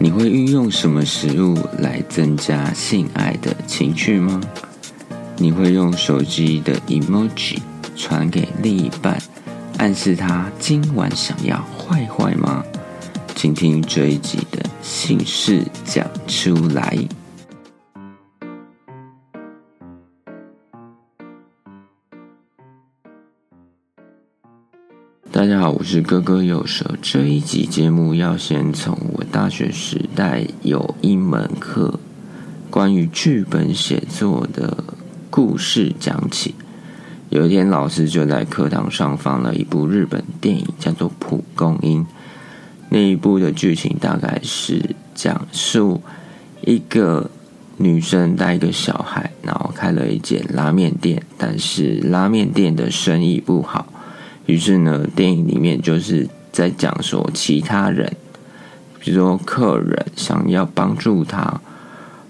你会运用什么食物来增加性爱的情趣吗？你会用手机的 emoji 传给另一半，暗示他今晚想要坏坏吗？请听这一集的姓氏讲出来。大家好，我是哥哥有蛇。这一集节目要先从我大学时代有一门课关于剧本写作的故事讲起。有一天，老师就在课堂上放了一部日本电影，叫做《蒲公英》。那一部的剧情大概是讲述一个女生带一个小孩，然后开了一间拉面店，但是拉面店的生意不好。于是呢，电影里面就是在讲说，其他人，比如说客人想要帮助他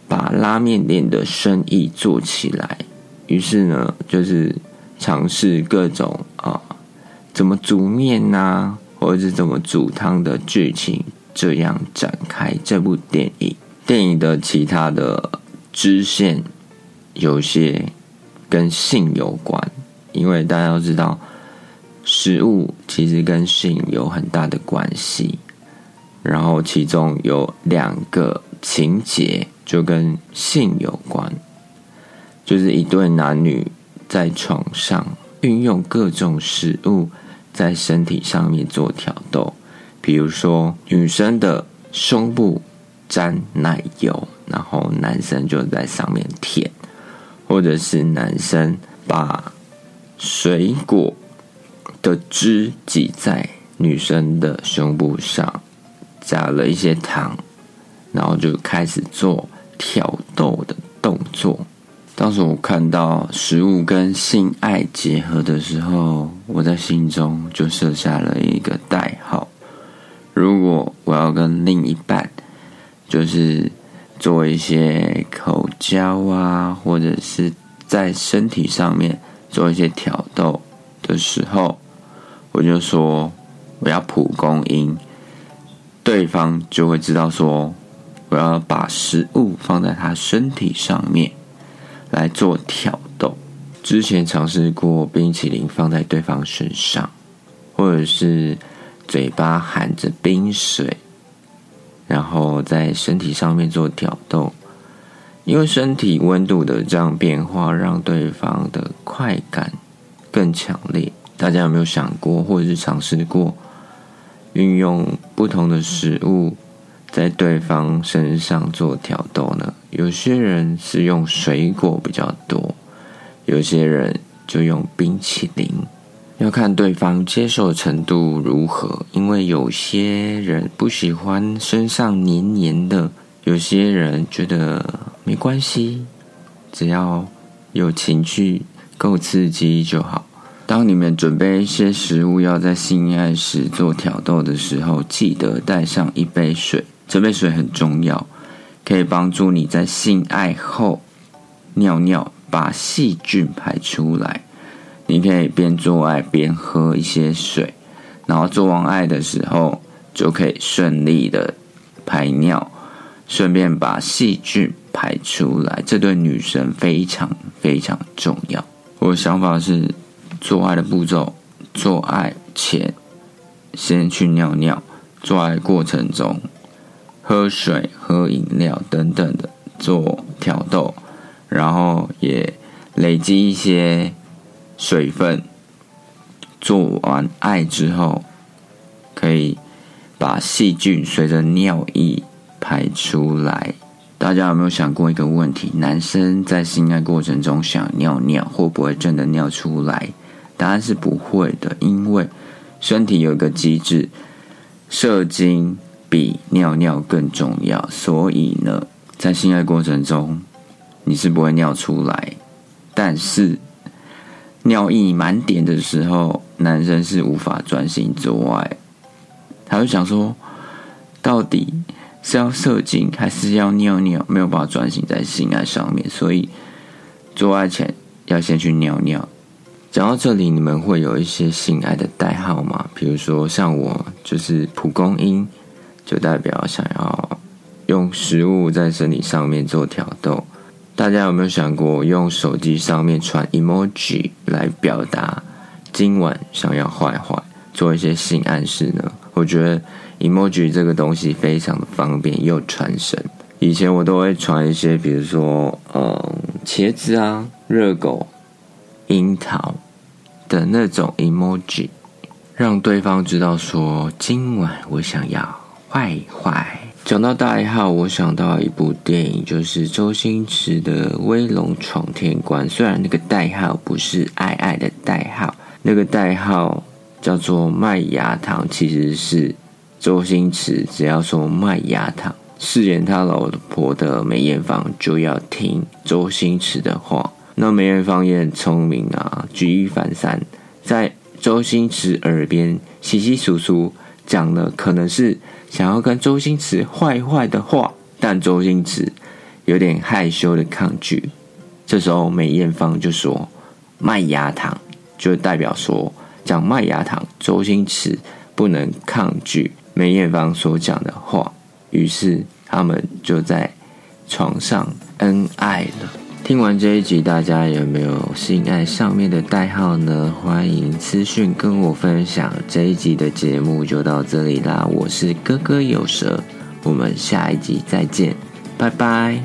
把拉面店的生意做起来，于是呢，就是尝试各种啊，怎么煮面呐，或者是怎么煮汤的剧情，这样展开这部电影。电影的其他的支线有些跟性有关，因为大家都知道。食物其实跟性有很大的关系，然后其中有两个情节就跟性有关，就是一对男女在床上运用各种食物在身体上面做挑逗，比如说女生的胸部沾奶油，然后男生就在上面舔，或者是男生把水果。的汁挤在女生的胸部上，加了一些糖，然后就开始做挑逗的动作。当时我看到食物跟性爱结合的时候，我在心中就设下了一个代号：如果我要跟另一半，就是做一些口交啊，或者是在身体上面做一些挑逗的时候。我就说我要蒲公英，对方就会知道说我要把食物放在他身体上面来做挑逗。之前尝试过冰淇淋放在对方身上，或者是嘴巴含着冰水，然后在身体上面做挑逗，因为身体温度的这样变化，让对方的快感更强烈。大家有没有想过，或者是尝试过运用不同的食物在对方身上做挑逗呢？有些人是用水果比较多，有些人就用冰淇淋，要看对方接受程度如何。因为有些人不喜欢身上黏黏的，有些人觉得没关系，只要有情绪够刺激就好。当你们准备一些食物要在性爱时做挑逗的时候，记得带上一杯水。这杯水很重要，可以帮助你在性爱后尿尿，把细菌排出来。你可以边做爱边喝一些水，然后做完爱的时候就可以顺利的排尿，顺便把细菌排出来。这对女生非常非常重要。我的想法是。做爱的步骤：做爱前先去尿尿，做爱过程中喝水、喝饮料等等的做挑逗，然后也累积一些水分。做完爱之后，可以把细菌随着尿液排出来。大家有没有想过一个问题：男生在性爱过程中想尿尿，会不会真的尿出来？答案是不会的，因为身体有一个机制，射精比尿尿更重要，所以呢，在性爱过程中你是不会尿出来，但是尿意满点的时候，男生是无法专心做爱，他就想说，到底是要射精还是要尿尿，没有办法专心在性爱上面，所以做爱前要先去尿尿。讲到这里，你们会有一些性爱的代号吗？比如说，像我就是蒲公英，就代表想要用食物在身体上面做挑逗。大家有没有想过用手机上面传 emoji 来表达今晚想要坏坏，做一些性暗示呢？我觉得 emoji 这个东西非常的方便又传神。以前我都会传一些，比如说，嗯，茄子啊、热狗、樱桃的那种 emoji，让对方知道说今晚我想要坏坏。讲到代号，我想到一部电影，就是周星驰的《威龙闯天关》。虽然那个代号不是爱爱的代号，那个代号叫做麦芽糖，其实是周星驰只要说麦芽糖，饰演他老婆的梅艳芳就要听周星驰的话。那梅艳芳也很聪明啊，举一反三，在周星驰耳边稀稀疏疏。讲的可能是想要跟周星驰坏坏的话，但周星驰有点害羞的抗拒。这时候梅艳芳就说：“麦芽糖”，就代表说讲麦芽糖，周星驰不能抗拒梅艳芳所讲的话。于是他们就在床上恩爱了。听完这一集，大家有没有心爱上面的代号呢？欢迎私讯跟我分享。这一集的节目就到这里啦，我是哥哥有蛇，我们下一集再见，拜拜。